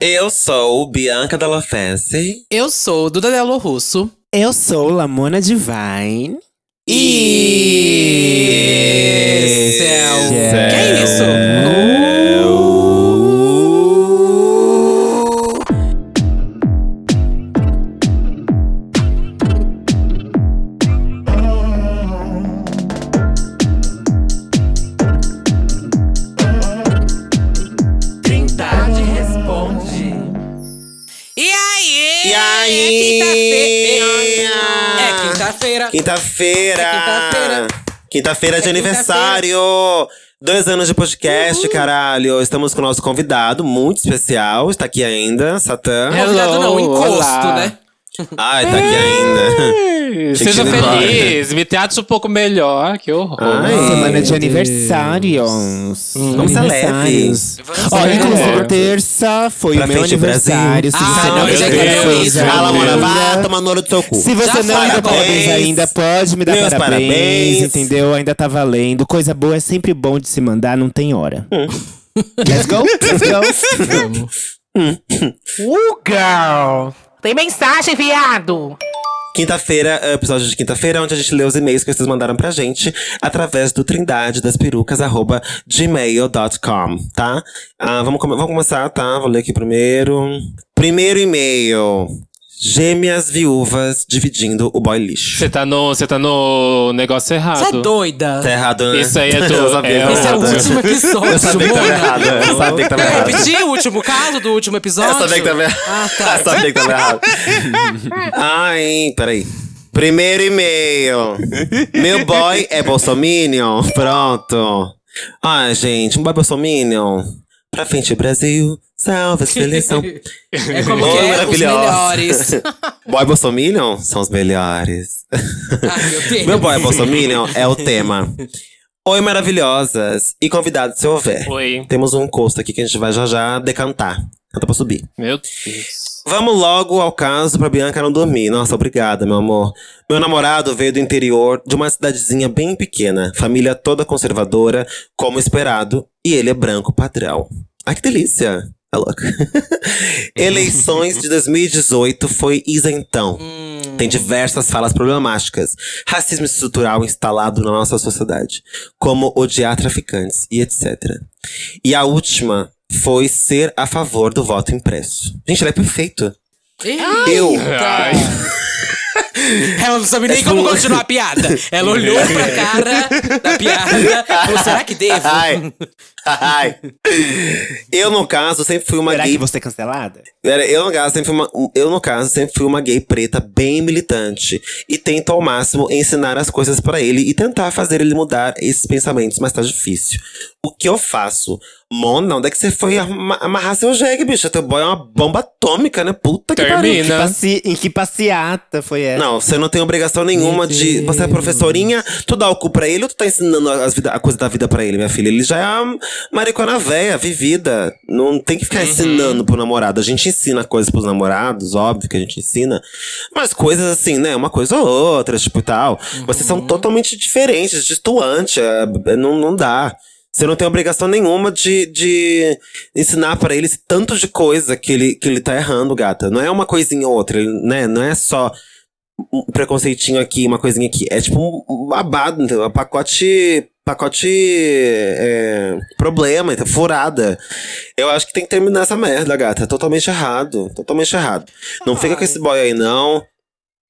Eu sou Bianca Della Fence. Eu sou Duda Delo Russo. Eu sou Lamona Divine. E. quinta-feira. Quinta-feira! É quinta-feira. Quinta-feira de É aniversário! Dois anos de podcast, caralho. Estamos com o nosso convidado muito especial. Está aqui ainda, Satã. Convidado não, Hello, encosto, olá. né? Ai, tá aqui ainda. Seja feliz, me trate um pouco melhor, que horror. Ai. Semana de Deus. aniversários. Vamos ser Aniversários. Vamos Ó, inclusive, terça foi Pra o meu aniversário. Se Ah, você não me é é isso. ainda- Fala, mora, vá tomar no olho do seu cu. Se você não me deu parabéns. ainda, pode me dar Meus parabéns, parabéns. entendeu? Ainda tá valendo. Coisa boa é sempre bom de se mandar, não tem hora. Let's go? Let's go? Uh, girl! Tem mensagem, viado! Quinta-feira, o episódio de quinta-feira, onde a gente lê os e-mails que vocês mandaram pra gente através do trindade das perucas, arroba gmail.com, tá? Ah, vamos, vamos começar, tá? Vou ler aqui primeiro. Primeiro e-mail. Gêmeas viúvas dividindo o boy lixo. Você tá no, você tá no negócio errado. Você é doida? Tá errado, né? Isso aí é do- Eu sabia é Esse é o último episódio, Eu sabia que tava errado. Eu sabia que tava Quer errado. repetir o último caso do último episódio? Eu sabia que tava errado. Ah, tá. Eu sabia que tava errado. Ai, peraí. Primeiro e-mail. Meu boy é bolsominion? Pronto. Ai, gente, um boy bolsominion. Pra frente, Brasil. Salve a seleção. É como Oh, que é? Os melhores. boy bolsominion são os melhores. Ai, meu Deus. Meu boy bolsominion é o tema. Oi, maravilhosas. E convidados, se houver. Oi. Temos um encosto aqui que a gente vai já já decantar. Canta pra subir. Meu Deus. Vamos logo ao caso pra Bianca não dormir. Nossa, obrigada, meu amor. Meu namorado veio do interior de uma cidadezinha bem pequena, família toda conservadora, como esperado, e ele é branco padrão. Ai, que delícia! É louco. Eleições de 2018 foi isentão. Tem diversas falas problemáticas, racismo estrutural instalado na nossa sociedade, como odiar traficantes e etc. E a última foi ser a favor do voto impresso. Gente, ele é perfeito. Eu. Ai. Ela não sabe nem É como continuar a piada. Ela olhou pra cara da piada falou, será que devo? Ai. Ai. Eu, no caso, sempre fui uma Será gay. que você é cancelada? Eu, no caso, sempre fui uma, eu, no caso, sempre fui uma gay preta bem militante. E tento ao máximo ensinar as coisas pra ele e tentar fazer ele mudar esses pensamentos, mas tá difícil. O que eu faço? Mona, onde é que você foi ama- amarrar seu jegue, bicho? Teu boy é uma bomba atômica, né? Puta que pariu. Termina. Passi- em que passeata foi essa? Não, você não tem obrigação nenhuma Meu de. Você é professorinha, tu dá o cu pra ele ou tu tá ensinando as vida- a coisa da vida pra ele, minha filha? Ele já é maricona véia, vivida. Não tem que ficar ensinando pro namorado. A gente ensina coisas pros namorados, óbvio que a gente ensina. Mas coisas assim, né? Uma coisa ou outra, tipo e tal. Vocês são totalmente diferentes, distoante. é, não, não dá. Você não tem obrigação nenhuma de, de ensinar pra ele tanto de coisa que ele, que ele tá errando, gata. Não é uma coisinha ou outra, né? Não é só um preconceitinho aqui, uma coisinha aqui. É tipo um, babado, entendeu? Um pacote. Pacote. é, problema, então, furada. Eu acho que tem que terminar essa merda, gata. Totalmente errado. Totalmente errado. Não fica com esse boy aí, não.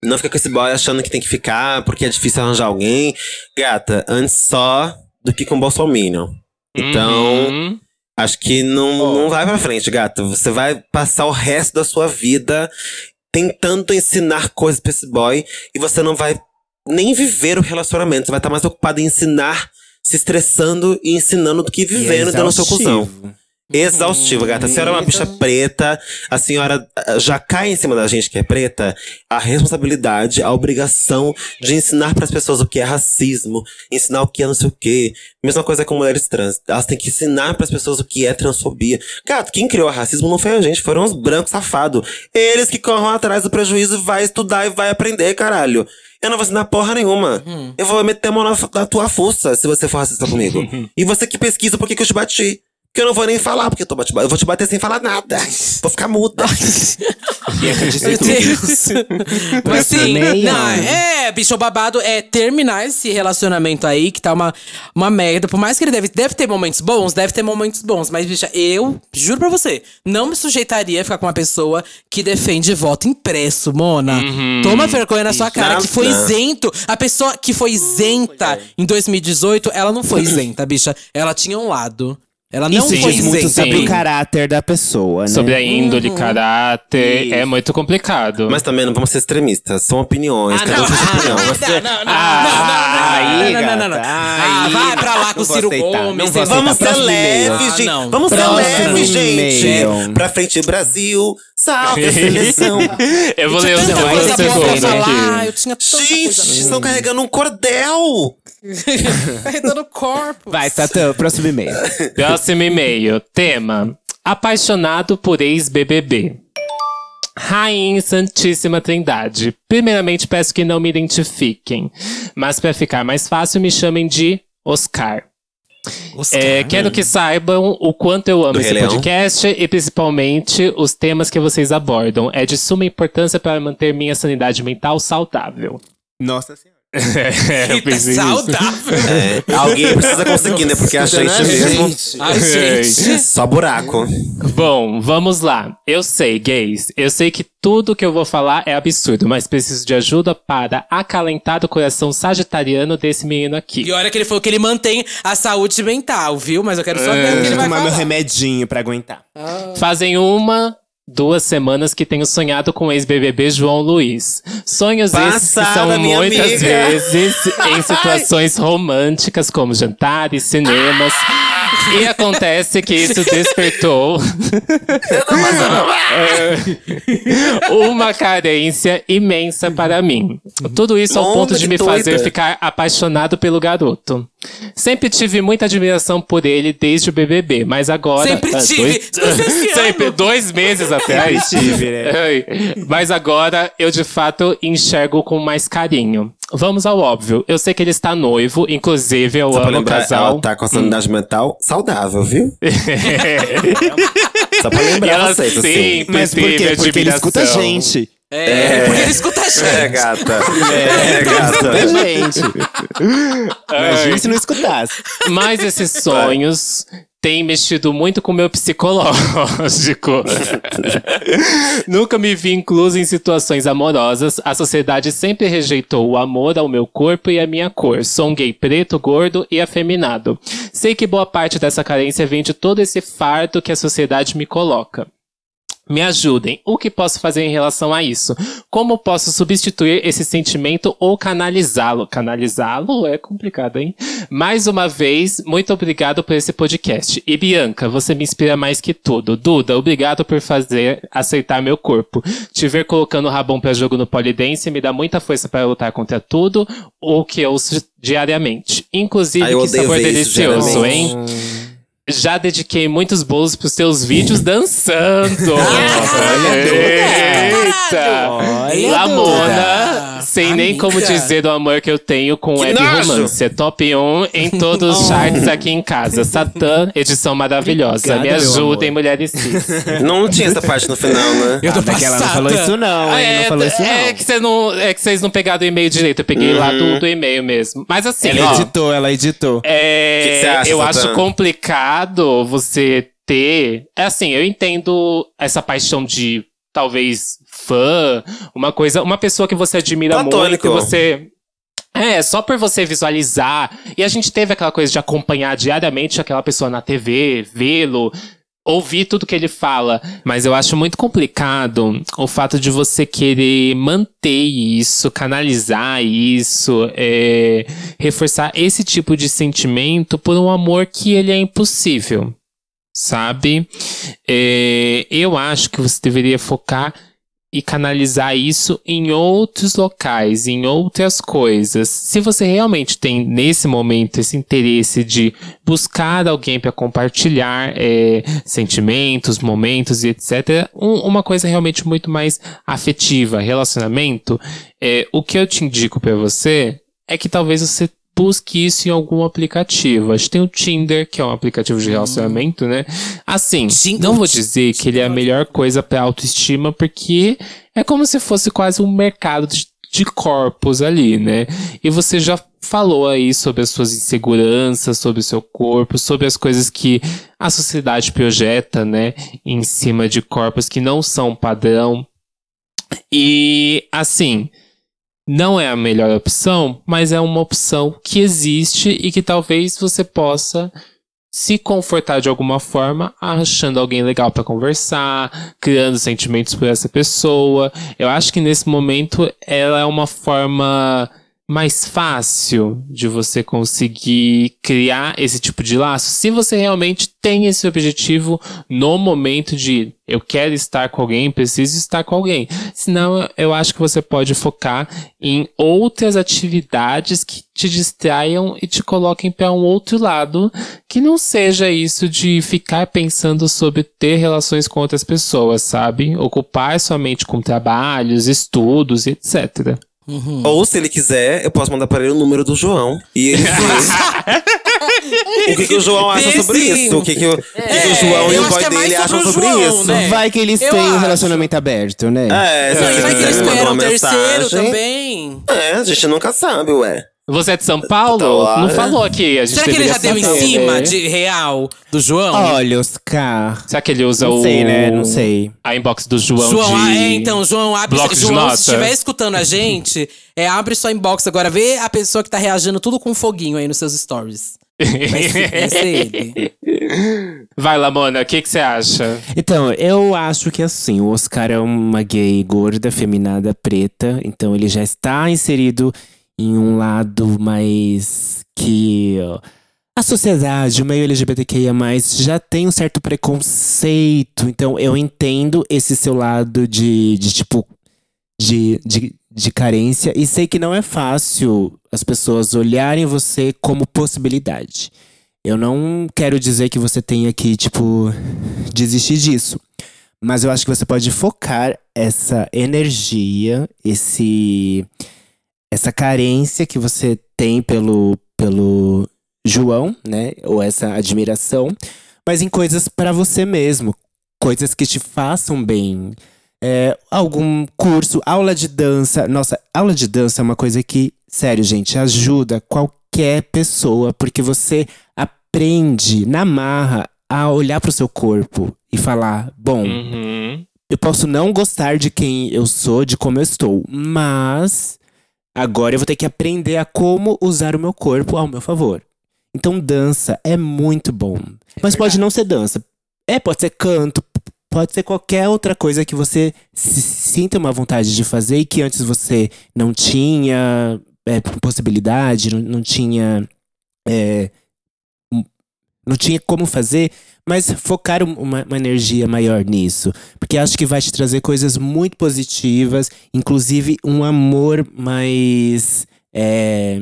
Não fica com esse boy achando que tem que ficar porque é difícil arranjar alguém. Gata, antes só do que com Bolsonaro. Então. Uhum. Acho que não, não vai pra frente, gata. Você vai passar o resto da sua vida tentando ensinar coisas pra esse boy e você não vai nem viver o relacionamento. Você vai estar mais ocupado em ensinar, se estressando e ensinando do que vivendo dando seu cuzão. Exaustivo. Exaustivo, gata. A senhora é uma bicha preta, a senhora ah, já cai em cima da gente que é preta a responsabilidade, a obrigação de ensinar pras pessoas o que é racismo, ensinar o que é não sei o quê. Mesma coisa com mulheres trans. Elas têm que ensinar pras pessoas o que é transfobia. Gato, quem criou o racismo não foi a gente, foram os brancos safados. Eles que corram atrás do prejuízo, vai estudar e vai aprender, caralho. Eu não vou ensinar porra nenhuma. Eu vou meter a mão na, na tua fuça se você for racista comigo. e você que pesquisa por que que eu te bati. Que eu não vou nem falar, porque eu, tô eu vou te bater sem falar nada. Vou ficar muda. Meu Deus. Mas sim, Meia. não, é, bicho babado é terminar esse relacionamento aí, que tá uma, uma merda. Por mais que ele deve, deve ter momentos bons, deve ter momentos bons. Mas, bicha, eu, juro pra você, não me sujeitaria a ficar com uma pessoa que defende voto impresso, Mona. Toma vergonha na sua cara, que foi isento. A pessoa que foi isenta em 2018, ela não foi isenta, bicha. Ela tinha um lado. Ela não Isso foi diz muito isenta. sobre o caráter da pessoa, né? Sobre a índole, Uhum. caráter, é muito complicado. Mas também não vamos ser extremistas. São opiniões. Ah, cada não, um tem sua opinião. não, Você- não, não, não, Ah, não, não, aí, não, não, não, não. gata, Ah, aí. vai pra lá com o Não vou Ciro aceitar, Gomes. não vou você- Vamos ser Próximo e-mail. leves, Ah, gente. não. Vamos ser Próximo leves, gente. e-mail. Pra frente, Brasil. Salve a seleção. eu vou ler o, eu vou ler coisa o boa pra segundo falar. aqui. Eu tinha tanta gente, coisa estão carregando um cordel. carregando o corpo. Vai, Satã, próximo e-mail. Próximo e-mail. Tema: Apaixonado por ex-BBB. Rainha Santíssima Trindade. Primeiramente, peço que não me identifiquem, mas para ficar mais fácil, me chamem de Oscar. É, quero que saibam o quanto eu amo Do esse Rei Leão? podcast e principalmente os temas que vocês abordam. É de suma importância para manter minha sanidade mental saudável. Nossa senhora. É, eu pensei saudável. É, alguém precisa conseguir, né? Porque a gente mesmo. Ai, gente. Só buraco. Bom, vamos lá. Eu sei, gays, eu sei que tudo que eu vou falar é absurdo, mas preciso de ajuda para acalentar o coração sagitariano desse menino aqui. E olha que ele falou que ele mantém a saúde mental, viu? Mas eu quero só ver o que ele Deixa eu vai tomar meu falar. remedinho pra aguentar. Fazem uma, duas semanas que tenho sonhado com o ex-BBB João Luiz. Sonhos esses que Passada, são muitas amiga. vezes em situações românticas, como jantares, cinemas. E acontece que isso despertou É, uma carência imensa para mim. Tudo isso ao ponto de me fazer ficar apaixonado pelo garoto. Sempre tive muita admiração por ele desde o BBB, mas agora. Sempre Ah, tive. dois- esse Sempre, dois meses atrás. tive, né? Mas agora eu de fato enxergo com mais carinho. Vamos ao óbvio. Eu sei que ele está noivo, inclusive eu Só amo o casal. ela tá com a sanidade mental saudável, viu? Só pra lembrar ela vocês, assim. Mas por quê? Porque ele escuta a gente. É, porque ele escuta a gente. É, gata. É, a gata. gente. Imagina se não escutasse. Mas esses sonhos têm mexido muito com o meu psicológico. Nunca me vi incluso em situações amorosas. A sociedade sempre rejeitou o amor ao meu corpo e à minha cor. Sou um gay preto, gordo e afeminado. Sei que boa parte dessa carência vem de todo esse fardo que a sociedade me coloca. Me ajudem. O que posso fazer em relação a isso? Como posso substituir esse sentimento ou canalizá-lo? Canalizá-lo é complicado, hein? Mais uma vez, muito obrigado por esse podcast. E Bianca, você me inspira mais que tudo. Duda, obrigado por fazer aceitar meu corpo. Te ver colocando o rabão pra jogo no polidense me dá muita força para lutar contra tudo o que eu ouço diariamente. Inclusive, Ai, eu que sabor ver isso delicioso, diariamente. Já dediquei muitos bolos pros seus vídeos dançando. Eita! Olha, Lamona, sem nem Amiga. como dizer o amor que eu tenho com Que web nojo. romance. É top 1 em todos os charts aqui em casa. Satã, edição maravilhosa. Obrigada, Me ajudem, mulheres cis. Não tinha essa parte no final, né? Eu tô Ah, que ela não passada. falou isso não, hein? não falou isso não. é que você não, é que vocês não pegaram o e-mail direito. Eu peguei lá do, do e-mail mesmo. Mas assim, Ela ó, editou, ela editou. é, Que que você acha, eu Satã? acho complicado você ter. É assim, eu entendo essa paixão de talvez fã, uma coisa, uma pessoa que você admira Platônico. muito, e você. É, só por você visualizar. E a gente teve aquela coisa de acompanhar diariamente aquela pessoa na TV, vê-lo, ouvir tudo que ele fala. Mas eu acho muito complicado o fato de você querer manter isso, canalizar isso, é, reforçar esse tipo de sentimento por um amor que ele é impossível. Sabe? É, eu acho que você deveria focar e canalizar isso em outros locais, em outras coisas. Se você realmente tem nesse momento esse interesse de buscar alguém para compartilhar é, sentimentos, momentos e etc., um- uma coisa realmente muito mais afetiva, relacionamento, é, o que eu te indico para você é que talvez você busque isso em algum aplicativo. Acho que tem o Tinder, que é um aplicativo de relacionamento, né? Assim, não vou dizer que ele é a melhor coisa pra autoestima, porque é como se fosse quase um mercado de, de corpos ali, né? E você já falou aí sobre as suas inseguranças, sobre o seu corpo, sobre as coisas que a sociedade projeta, né? Em cima de corpos que não são padrão. E, assim, não é a melhor opção, mas é uma opção que existe e que talvez você possa se confortar de alguma forma, achando alguém legal pra conversar, criando sentimentos por essa pessoa. Eu acho que nesse momento ela é uma forma mais fácil de você conseguir criar esse tipo de laço, se você realmente tem esse objetivo no momento de eu quero estar com alguém, preciso estar com alguém. Senão, eu acho que você pode focar em outras atividades que te distraiam e te coloquem para um outro lado, que não seja isso de ficar pensando sobre ter relações com outras pessoas, sabe? Ocupar sua mente com trabalhos, estudos e etc. Ou se ele quiser, eu posso mandar para ele o número do João. E ele vê o que, que o João acha sobre isso. O que, que, o, o que que o É, João e eu o acho boy é dele acham sobre o sobre João, isso. né? Vai que eles Eu têm um acho. relacionamento aberto, né? É, e ele vai que eles esperam um terceiro também. É, a gente nunca sabe, ué. Você é de São Paulo? Tá lá, não né? falou aqui. A gente Será que ele já deu em saber, cima de real do João? Olha, Oscar. Será que ele usa Não o. sei, né? Não sei. A inbox do João. João, de... ah, é, então, João, abre. bloco de João, nota. se estiver escutando a gente, é, abre sua inbox agora, vê a pessoa que tá reagindo tudo com foguinho aí nos seus stories. Vai ser, vai ser ele. Vai, Lamona, o que você acha? Então, eu acho que assim, o Oscar é uma gay gorda, feminada, preta. Então ele já está inserido em um lado mais que a sociedade, o meio LGBTQIA+, já tem um certo preconceito. Então eu entendo esse seu lado de, de tipo, de, de, de carência. E sei que não é fácil as pessoas olharem você como possibilidade. Eu não quero dizer que você tenha que, tipo, desistir disso. Mas eu acho que você pode focar essa energia, esse essa carência que você tem pelo pelo João, né? Ou essa admiração, mas em coisas para você mesmo, coisas que te façam bem. É, algum curso, aula de dança. Nossa, aula de dança é uma coisa que, sério, gente, ajuda qualquer pessoa, porque você aprende na marra a olhar pro seu corpo e falar: bom, Uhum. eu posso não gostar de quem eu sou, de como eu estou, mas agora eu vou ter que aprender a como usar o meu corpo ao meu favor. Então, dança é muito bom. Mas pode não ser dança. É, pode ser canto, pode ser qualquer outra coisa que você se sinta uma vontade de fazer e que antes você não tinha é, possibilidade, não, não tinha. é, não tinha como fazer, mas focar um- uma, uma energia maior nisso. Porque acho que vai te trazer coisas muito positivas, inclusive um amor mais. é,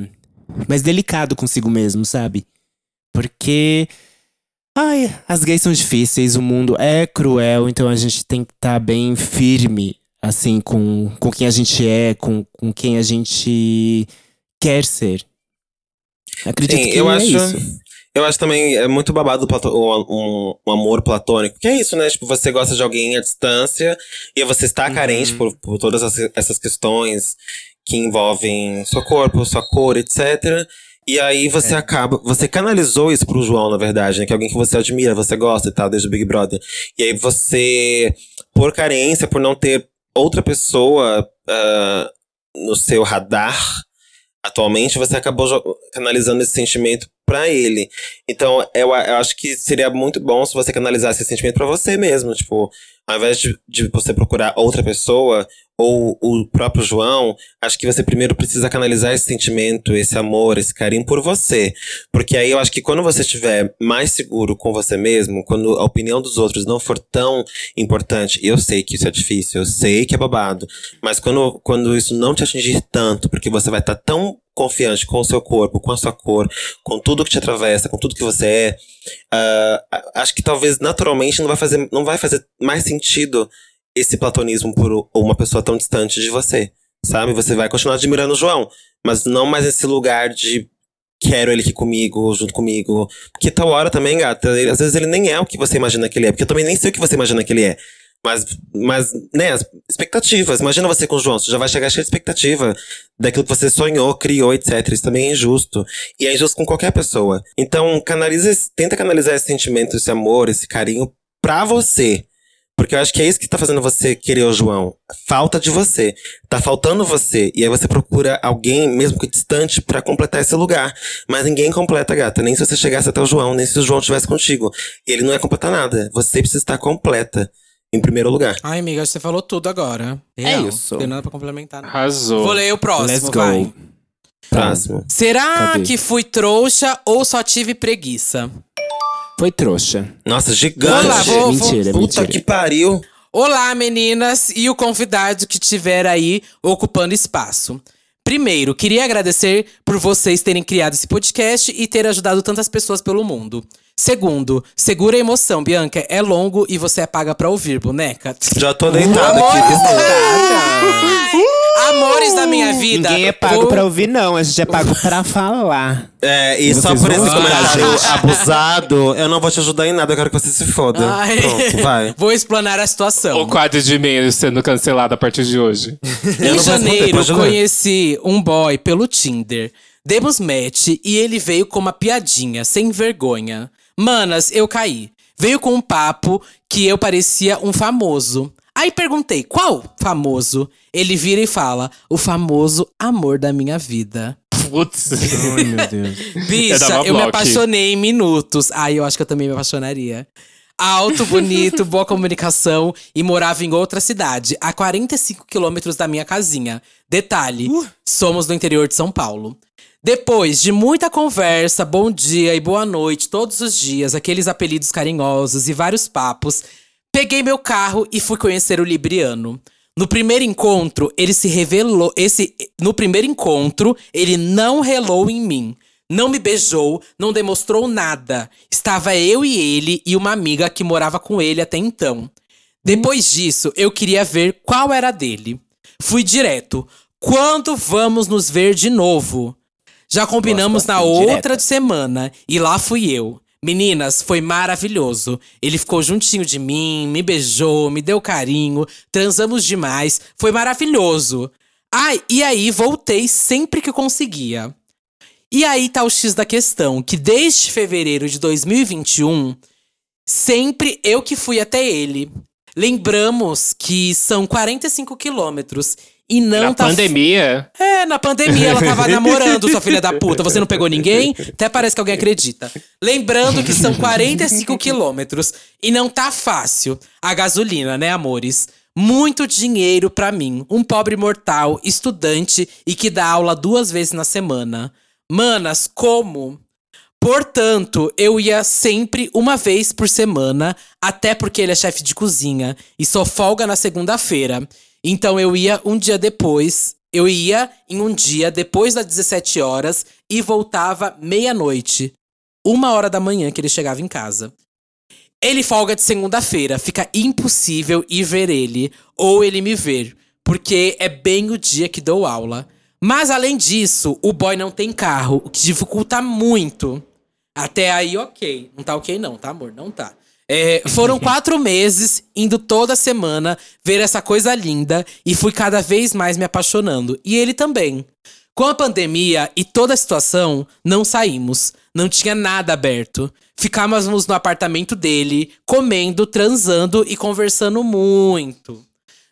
mais delicado consigo mesmo, sabe? Porque. Ai, as gays são difíceis, o mundo é cruel, então a gente tem que estar bem firme, assim, com, com quem a gente é, com, com quem a gente quer ser. Acredito Sim, que eu é acho. isso. Eu acho também é muito babado um, um amor platônico. Que é isso, né? Tipo, você gosta de alguém à distância e você está carente por, por todas as- essas questões que envolvem seu corpo, sua cor, etc. E aí você acaba. Você canalizou isso pro João, na verdade, né? Que é alguém que você admira, você gosta e tal, desde o Big Brother. E aí você, por carência, por não ter outra pessoa ah, no seu radar, atualmente, você acabou canalizando esse sentimento pra ele. Então, eu, eu acho que seria muito bom se você canalizasse esse sentimento pra você mesmo. Tipo, ao invés de, de você procurar outra pessoa ou o próprio João, acho que você primeiro precisa canalizar esse sentimento, esse amor, esse carinho por você. Porque aí eu acho que quando você estiver mais seguro com você mesmo, quando a opinião dos outros não for tão importante, eu sei que isso é difícil, eu sei que é babado, mas quando, quando isso não te atingir tanto, porque você vai estar tão confiante com o seu corpo, com a sua cor, com tudo que te atravessa, com tudo que você é, a- acho que talvez naturalmente não vai fazer, não vai fazer mais sentido esse platonismo por uma pessoa tão distante de você, sabe? Você vai continuar admirando o João, mas não mais esse lugar de quero ele aqui comigo, junto comigo. Porque tal hora também, gata, às vezes ele nem é o que você imagina que ele é. Porque eu também nem sei o que você imagina que ele é. Mas, mas, né, as expectativas. Imagina você com o João, você já vai chegar cheio de expectativa daquilo que você sonhou, criou, etc. Isso também é injusto. E é injusto com qualquer pessoa. Então, canaliza, tenta canalizar esse sentimento, esse amor, esse carinho pra você. Porque eu acho que é isso que tá fazendo você querer o João. Falta de você. Tá faltando você. E aí você procura alguém, mesmo que distante, pra completar esse lugar. Mas ninguém completa, gata. Nem se você chegasse até o João, nem se o João estivesse contigo. Ele não ia completar nada. Você precisa estar completa. Em primeiro lugar. Ai, amiga, acho que você falou tudo agora. É Real. isso. Não tem nada pra complementar. não. Arrasou. Vou ler o próximo, Let's go. vai. Próximo. Será Cadê? que fui trouxa ou só tive preguiça? Foi trouxa. Nossa, gigante. Vou lá, vou- mentira, Puta mentira. que pariu. Olá, meninas e o convidado que tiver aí ocupando espaço. Primeiro, queria agradecer por vocês terem criado esse podcast e ter ajudado tantas pessoas pelo mundo. Segundo, segura a emoção, Bianca. É longo e você é paga pra ouvir, boneca. Já tô deitada aqui. Amores da minha vida. Ninguém é pago vou- pra ouvir, não. A gente é pago pra falar. É, e só Vocês por esse comentário abusado, eu não vou te ajudar em nada, eu quero que você se foda. Ai. Pronto, vai. Vou explanar a situação. O quadro de e-mails sendo cancelado a partir de hoje. Em responder, janeiro, conheci um boy pelo Tinder. Demos match e ele veio com uma piadinha, sem vergonha. Manas, eu caí. Veio com um papo que eu parecia um famoso. Aí perguntei, qual famoso? Ele vira e fala, o famoso amor da minha vida. Putz. Ai, meu Deus. Bicha, dava eu me apaixonei em minutos. Ai, eu acho que eu também me apaixonaria. Alto, bonito, boa comunicação e morava em outra cidade, a 45 quilômetros da minha casinha. Detalhe: somos do interior de São Paulo. Depois de muita conversa, bom dia e boa noite todos os dias, aqueles apelidos carinhosos e vários papos, peguei meu carro e fui conhecer o Libriano. No primeiro encontro, ele se revelou. Esse, no primeiro encontro, ele não relou em mim. Não me beijou, não demonstrou nada. Estava eu e ele e uma amiga que morava com ele até então. Depois disso, eu queria ver qual era dele. Fui direto. Quando vamos nos ver de novo? Já combinamos na outra direta. semana e lá fui eu. Meninas, foi maravilhoso. Ele ficou juntinho de mim, me beijou, me deu carinho, transamos demais, foi maravilhoso. Ai, e aí voltei sempre que conseguia. E aí tá o X da questão, que desde fevereiro de 2021, sempre eu que fui até ele. Lembramos que são 45 quilômetros e não Na tá pandemia, é, na pandemia ela tava namorando, sua filha da puta. Você não pegou ninguém? Até parece que alguém acredita. Lembrando que são 45 quilômetros e não tá fácil. A gasolina, né, amores? Muito dinheiro pra mim, um pobre mortal, estudante e que dá aula duas vezes na semana. Manas, como? Portanto, eu ia sempre uma vez por semana, até porque ele é chefe de cozinha e só folga na segunda-feira. Então eu ia um dia depois, eu ia em um dia depois das 17 horas e voltava meia-noite. Uma hora da manhã que ele chegava em casa. Ele folga de segunda-feira, fica impossível ir ver ele ou ele me ver, porque é bem o dia que dou aula. Mas além disso, o boy não tem carro, o que dificulta muito. Até aí, ok. Não tá ok, não, tá, amor? Não tá. É, foram quatro meses indo toda semana ver essa coisa linda e fui cada vez mais me apaixonando. E ele também. Com a pandemia e toda a situação, não saímos. Não tinha nada aberto. Ficávamos no apartamento dele, comendo, transando e conversando muito.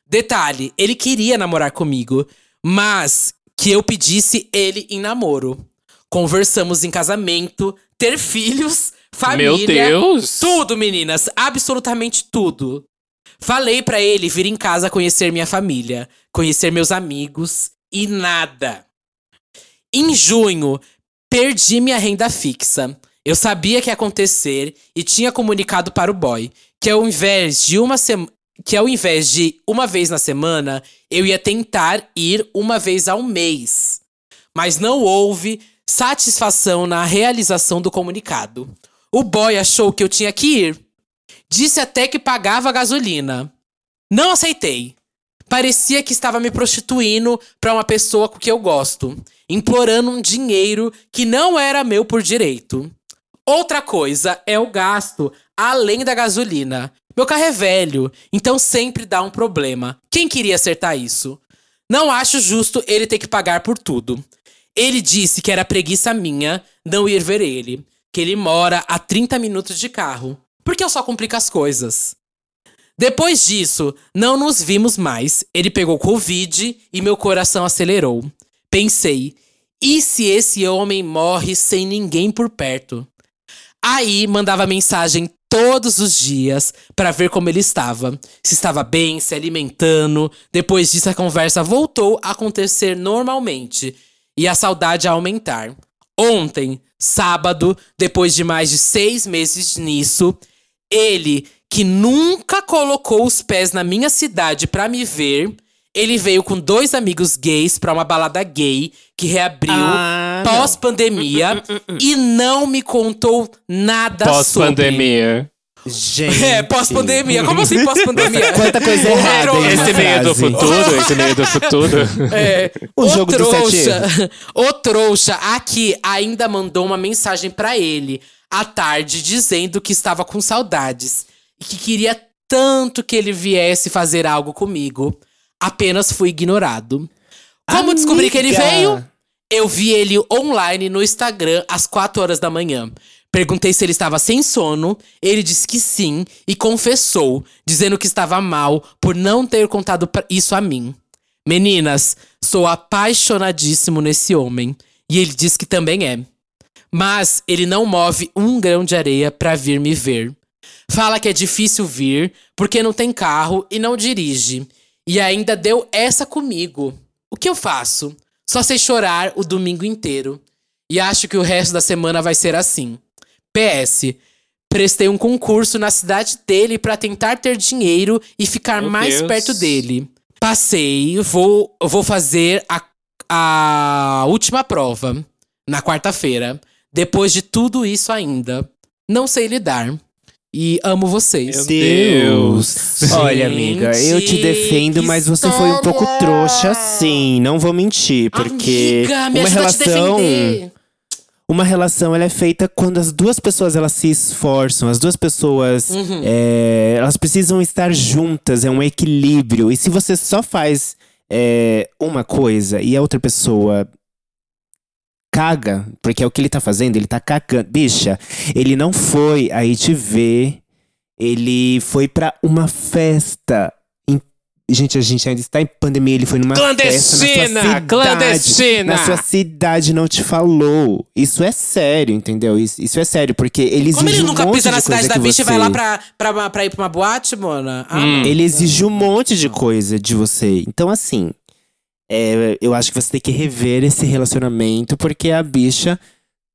Detalhe, ele queria namorar comigo, mas que eu pedisse ele em namoro. Conversamos em casamento, ter filhos, família. Meu Deus! Tudo, meninas, absolutamente tudo. Falei pra ele vir em casa conhecer minha família, conhecer meus amigos e nada. Em junho, perdi minha renda fixa. Eu sabia que ia acontecer e tinha comunicado para o boy que ao invés de uma semana que ao invés de uma vez na semana, eu ia tentar ir uma vez ao mês. Mas não houve satisfação na realização do comunicado. O boy achou que eu tinha que ir. Disse até que pagava gasolina. Não aceitei. Parecia que estava me prostituindo pra uma pessoa com que eu gosto, implorando um dinheiro que não era meu por direito. Outra coisa é o gasto além da gasolina. Meu carro é velho, então sempre dá um problema. Quem queria acertar isso? Não acho justo ele ter que pagar por tudo. Ele disse que era preguiça minha não ir ver ele, que ele mora a 30 minutos de carro. Porque eu só complico as coisas. Depois disso, não nos vimos mais. Ele pegou Covid e meu coração acelerou. Pensei, e se esse homem morre sem ninguém por perto? Aí mandava mensagem todos os dias para ver como ele estava, se estava bem, se alimentando. Depois disso, a conversa voltou a acontecer normalmente e a saudade a aumentar. Ontem, sábado, depois de mais de seis meses nisso, ele, que nunca colocou os pés na minha cidade para me ver, ele veio com dois amigos gays para uma balada gay que reabriu Ah, pós-pandemia e não me contou nada sobre. Pós-pandemia. Gente. É, pós-pandemia. Como assim pós-pandemia? Quanta coisa errada Trouxa. Esse meio do futuro, esse meio do futuro. É, O jogo dos sete trouxa, o trouxa aqui ainda mandou uma mensagem pra ele à tarde dizendo que estava com saudades e que queria tanto que ele viesse fazer algo comigo. Apenas fui ignorado. Como descobri que ele Amiga. veio? Eu vi ele online no Instagram às 4 horas da manhã. Perguntei se ele estava sem sono. Ele disse que sim e confessou, dizendo que estava mal por não ter contado isso a mim. Meninas, sou apaixonadíssimo nesse homem. E ele diz que também é. Mas ele não move um grão de areia pra vir me ver. Fala que é difícil vir porque não tem carro e não dirige. E ainda deu essa comigo. O que eu faço? Só sei chorar o domingo inteiro. E acho que o resto da semana vai ser assim. PS. Prestei um concurso na cidade dele pra tentar ter dinheiro e ficar Meu mais Deus. perto dele. Passei, vou, vou fazer a, a última prova na quarta-feira. Depois de tudo isso ainda. Não sei lidar. E amo vocês. Meu Deus. Deus. Olha, amiga, eu te defendo, mas você foi um pouco trouxa, sim. Não vou mentir, porque Amiga, me uma ajuda a te relação, defender. uma relação, ela é feita quando as duas pessoas elas se esforçam, as duas pessoas, Uhum. é, elas precisam estar juntas, é um equilíbrio. E se você só faz é, uma coisa e a outra pessoa caga, porque é o que ele tá fazendo, ele tá cagando. Bicha, ele não foi aí te ver, ele foi pra uma festa. Em- Gente, a gente ainda está em pandemia, ele foi numa festa na sua Clandestina! cidade. Clandestina! Na sua cidade não te falou. Isso é sério, entendeu? Isso, isso é sério, porque ele exige Como ele um nunca monte pisa na cidade da bicha e vai lá pra, pra, pra ir pra uma boate, mona? Ah, Hum. Ele exige um monte de coisa de você. Então, assim, é, eu acho que você tem que rever esse relacionamento, porque a bicha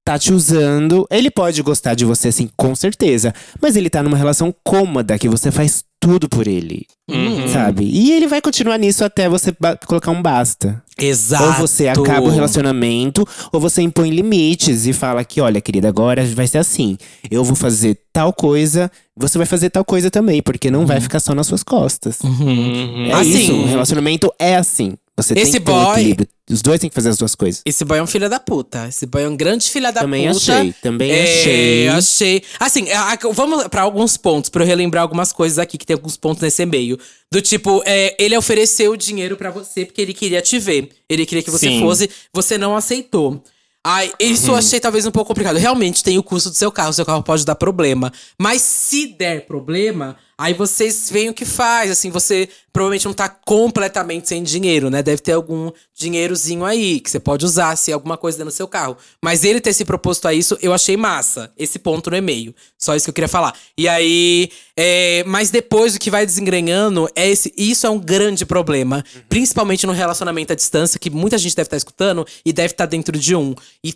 tá te usando. Ele pode gostar de você, assim, com certeza. Mas ele tá numa relação cômoda, que você faz tudo por ele, Uhum. sabe? E ele vai continuar nisso até você colocar um basta. Exato. Ou você acaba o relacionamento, ou você impõe limites e fala que, olha, querida, agora vai ser assim. Eu vou fazer tal coisa, você vai fazer tal coisa também, porque não vai ficar só nas suas costas. Uhum. É Assim, isso, um relacionamento é assim. Você esse tem que ter um boy- equilíbrio. Os dois têm que fazer as duas coisas. Esse boy é um filho da puta. Esse boy é um grande filho da Também puta. achei, também É, achei. achei. Assim, a- a- vamos pra alguns pontos, pra eu relembrar algumas coisas aqui, que tem alguns pontos nesse e-mail. Do tipo, é, ele ofereceu dinheiro pra você porque ele queria te ver. Ele queria que você Sim. fosse, você não aceitou. Ai, isso Uhum. eu achei talvez um pouco complicado. Realmente tem o custo do seu carro, seu carro pode dar problema. Mas se der problema, aí vocês veem o que faz. Assim, você provavelmente não tá completamente sem dinheiro, né? Deve ter algum dinheirozinho aí que você pode usar se alguma coisa dentro do seu carro. Mas ele ter se proposto a isso, eu achei massa. Esse ponto no e-mail. Só isso que eu queria falar. E aí. é, mas depois o que vai desengrenhando é esse. Isso é um grande problema. Principalmente no relacionamento à distância, que muita gente deve estar escutando e deve estar dentro de um. E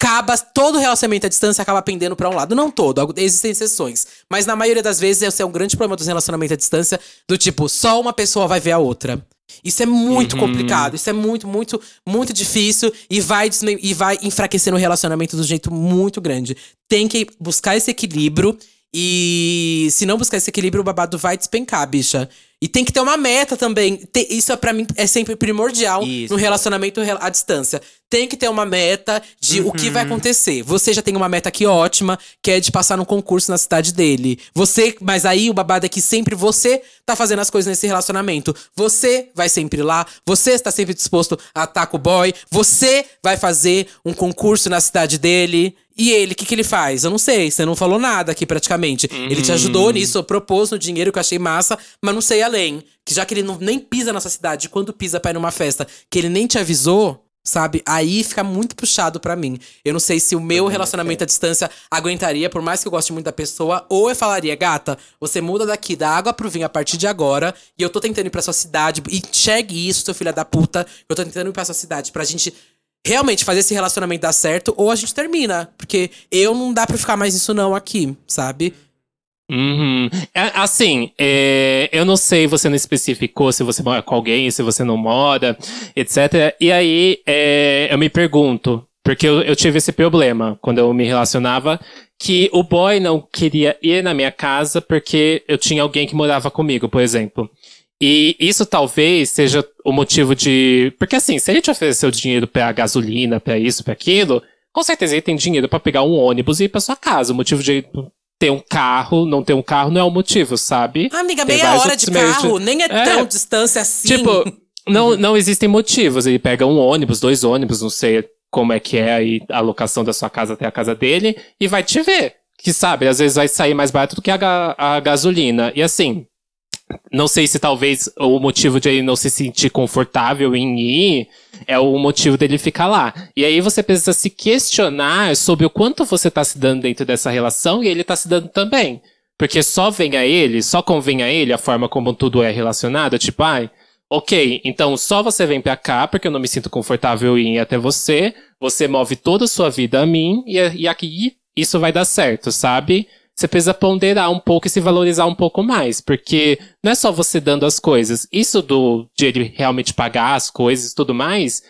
acaba todo relacionamento à distância acaba pendendo pra um lado. Não todo, existem exceções, mas na maioria das vezes esse é um grande problema dos relacionamentos à distância, do tipo, só uma pessoa vai ver a outra. Isso é muito complicado, isso é muito, muito, muito difícil e vai, e vai enfraquecendo o relacionamento do jeito muito grande. Tem que buscar esse equilíbrio e se não buscar esse equilíbrio, o babado vai despencar, bicha. E tem que ter uma meta também. Te- isso é para mim é sempre primordial Isso. no relacionamento rel- à distância. Tem que ter uma meta de o que vai Uhum. acontecer. Você já tem uma meta aqui ótima, que é de passar num concurso na cidade dele. Você, mas aí o babado é que sempre você tá fazendo as coisas nesse relacionamento. Você vai sempre lá, você está sempre disposto a estar com o boy, você vai fazer um concurso na cidade dele. E ele, o que, que ele faz? Eu não sei, você não falou nada aqui praticamente. Ele te ajudou nisso, propôs no dinheiro que eu achei massa, mas não sei além. Que já que ele não, nem pisa nessa cidade, quando pisa pra ir numa festa, que ele nem te avisou, sabe? Aí fica muito puxado pra mim. Eu não sei se o meu relacionamento à distância aguentaria, por mais que eu goste muito da pessoa, ou eu falaria, gata, você muda daqui da água pro vinho a partir de agora, e eu tô tentando ir pra sua cidade, e enxergue isso, seu filho da puta, eu tô tentando ir pra sua cidade pra gente realmente fazer esse relacionamento dar certo, ou a gente termina. Porque eu não dá pra ficar mais nisso não aqui, sabe? Uhum. É, assim, é, eu não sei, você não especificou se você mora com alguém, se você não mora, etc. E aí, é, eu me pergunto, porque eu, eu tive esse problema quando eu me relacionava, que o boy não queria ir na minha casa porque eu tinha alguém que morava comigo, por exemplo. E isso talvez seja o motivo de. Porque assim, se ele te ofereceu dinheiro pra gasolina, pra isso, pra aquilo, com certeza ele tem dinheiro pra pegar um ônibus e ir pra sua casa. O motivo de ter um carro, não ter um carro, não é o motivo, sabe? Amiga, Tem meia hora de meios de- carro, nem é, É. tão distância assim. Tipo, não, não existem motivos. Ele pega um ônibus, dois ônibus, não sei como é que é aí a locação da sua casa até a casa dele, e vai te ver. Que sabe, às vezes vai sair mais barato do que a, ga- a gasolina. E assim, não sei se talvez o motivo de ele não se sentir confortável em ir é o motivo dele ficar lá. E aí você precisa se questionar sobre o quanto você tá se dando dentro dessa relação e ele tá se dando também. Porque só vem a ele, só convém a ele a forma como tudo é relacionado, tipo, ai, ok, então só você vem pra cá porque eu não me sinto confortável em ir até você, você move toda a sua vida a mim e, e aqui isso vai dar certo, sabe? Você precisa ponderar um pouco e se valorizar um pouco mais, porque não é só você dando as coisas. Isso do de ele realmente pagar as coisas e tudo mais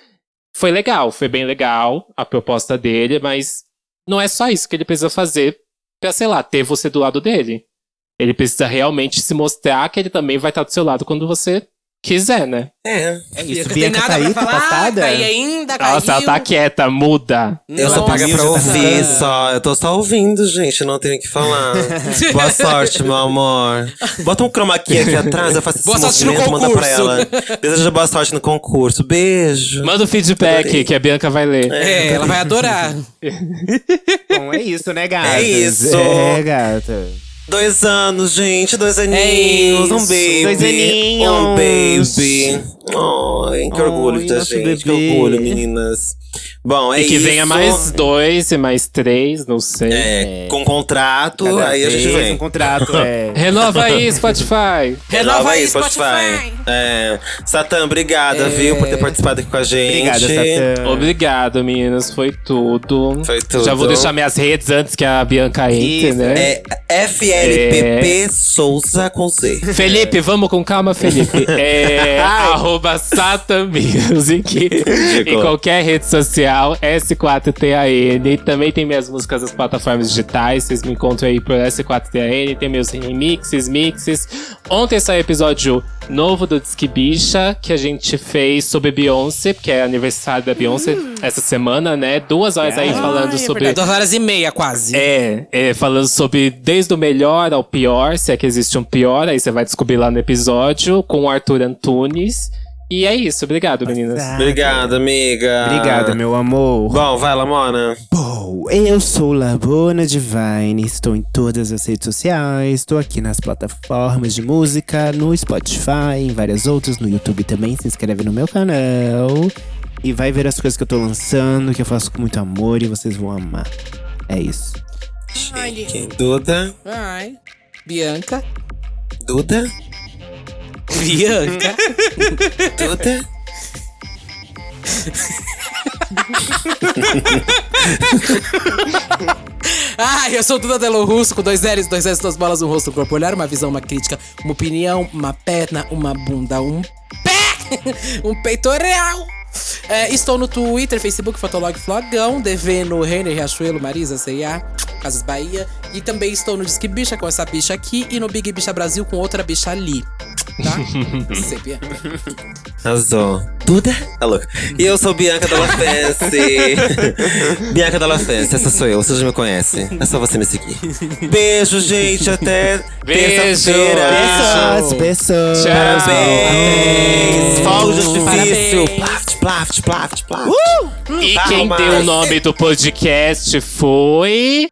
foi legal, foi bem legal a proposta dele, mas não é só isso que ele precisa fazer pra, sei lá, ter você do lado dele. Ele precisa realmente se mostrar que ele também vai estar do seu lado quando você quiser, né? É. É Bianca isso, tem Bianca nada tá aí, pra tá falar, passada? Tá aí ainda, Nossa, ela caiu. tá quieta, muda. Eu Nossa. paga pra ouvir só. Eu tô só ouvindo, gente. Não tenho o que falar. Boa sorte, meu amor. Bota um chroma key aqui atrás, eu faço esse Boa sorte no movimento, manda pra concurso. ela. Deseja boa sorte no concurso. Beijo. Manda o feedback Adorei. que a Bianca vai ler. É, ela vai adorar. Bom, é isso, né, gata? É isso. É, gata. Dois anos, gente. Dois aninhos. É um baby. Dois aninhos. Um baby. Ai, que Ai, orgulho da nosso gente. Que bebê. orgulho, meninas. Bom, é e que isso. venha mais dois e mais três, não sei. É, com contrato, Cada aí a gente vem. Um contrato, é. Renova aí, Spotify. Renova aí, Spotify. Spotify. É. Satã, obrigada, É. viu, por ter participado aqui com a gente. Obrigada, Satã. Obrigado, meninas. Foi tudo. Foi tudo. Já vou deixar minhas redes antes que a Bianca entre, Isso, né? É FLPP Souza com Z. Felipe, vamos com calma, Felipe. É arroba Satan Music em qualquer rede social, S4TAN. Também tem minhas músicas nas plataformas digitais, vocês me encontram aí por S4TAN. Tem meus remixes, mixes. Ontem saiu episódio novo do Disque Bicha, que a gente fez sobre Beyoncé, que é aniversário da Beyoncé essa semana, né? Duas horas aí Ah, falando Ai, é sobre verdade, Duas horas e meia, quase. é, é, falando sobre desde o melhor ao pior, se é que existe um pior, aí você vai descobrir lá no episódio, com o Arthur Antunes. E é isso, obrigado, meninas. Obrigada, amiga. Obrigada, meu amor. Bom, vai, Lamona. Bom, eu sou Labona Divine, estou em todas as redes sociais, estou aqui nas plataformas de música, no Spotify, em várias outras, no YouTube também. Se inscreve no meu canal e vai ver as coisas que eu tô lançando, que eu faço com muito amor e vocês vão amar. É isso. Chique. Duda. Ai. Bianca. Duda. Bianca. Duda. Ai, eu sou Duda Delo Russo, com dois L's, dois S, duas bolas, um rosto, um corpo, olhar, uma visão, uma crítica, uma opinião, uma perna, uma bunda, um pé, um peitoral. É, estou no Twitter, Facebook, Fotolog Flogão, devendo Renner, Riachuelo, Marisa, C&A. Casas Bahia. E também estou no Disque Bicha com essa bicha aqui e no Big Bicha Brasil com outra bicha ali. Tá? Você, Bianca. Arrasou. Tudo é tá louca. E eu sou Bianca Della Fancy. Bianca Della Fancy, essa sou eu, você já me conhece. É só você me seguir. Beijo, gente, até Beijo. terça-feira. Pessoas, pessoas. Tchau. Parabéns! Fogo de artifício! Parabéns. Plaft, plaft, plaft, plaft. E Palmas. quem deu o nome do podcast foi.